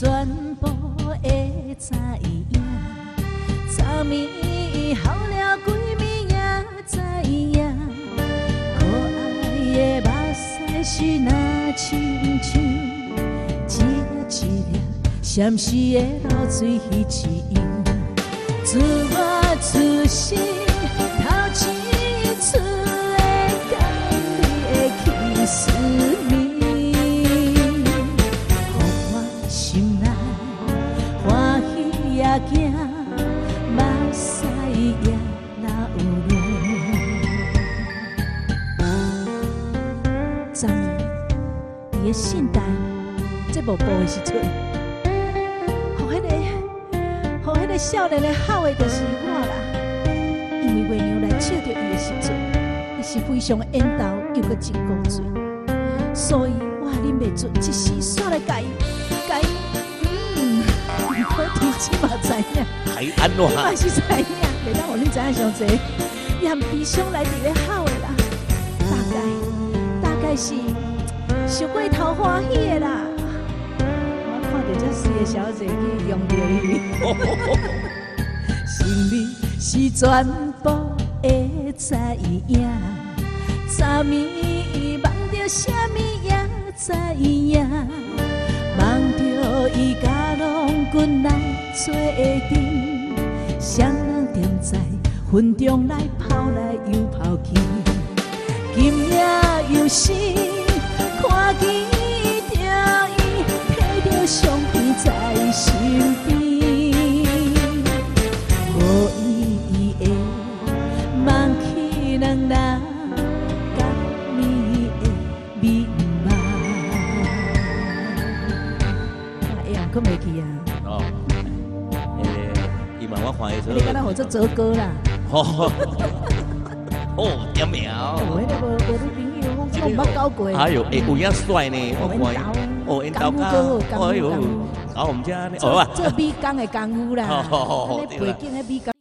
全部会知影。昨暝哭了规暝也知影，可爱的目屎是那亲像一粒一粒闪烁的露水彼一样。心内欢喜也惊，目屎也若有落。昨暝伫个信台节目播的时阵，互迄、个。互迄个少年的好的就是我啦，因为月娘来笑着伊的时阵，伊是非常缘投又搁真古锥，所以我忍袂住一时煞来甲影，还安你嘛？是知影，袂当互你知影上济，伊含悲伤来伫咧好的啦，大概大概是受过头欢喜的啦。我看着这四个小姐去用着伊。心里是全部的知影，昨暝梦着什么也知影，梦着伊甲郎君来做阵，双人踮在云中来跑来又跑去，今夜又是看见着伊摕着相片在身边。无意义的梦起两人甲你的面貌。啊，会人讲袂去啊？我看伊你敢若互做泽哥啦？哦，哦，点名哦，哦。迄个无无女朋友，我我毋捌搞过。哎呦，哎，有影帅呢，我。哦，因豆功夫哥家，功夫哎呦功夫，搞我们家呢，哦啊。做美工的功夫啦，哦哦哦背景的美工。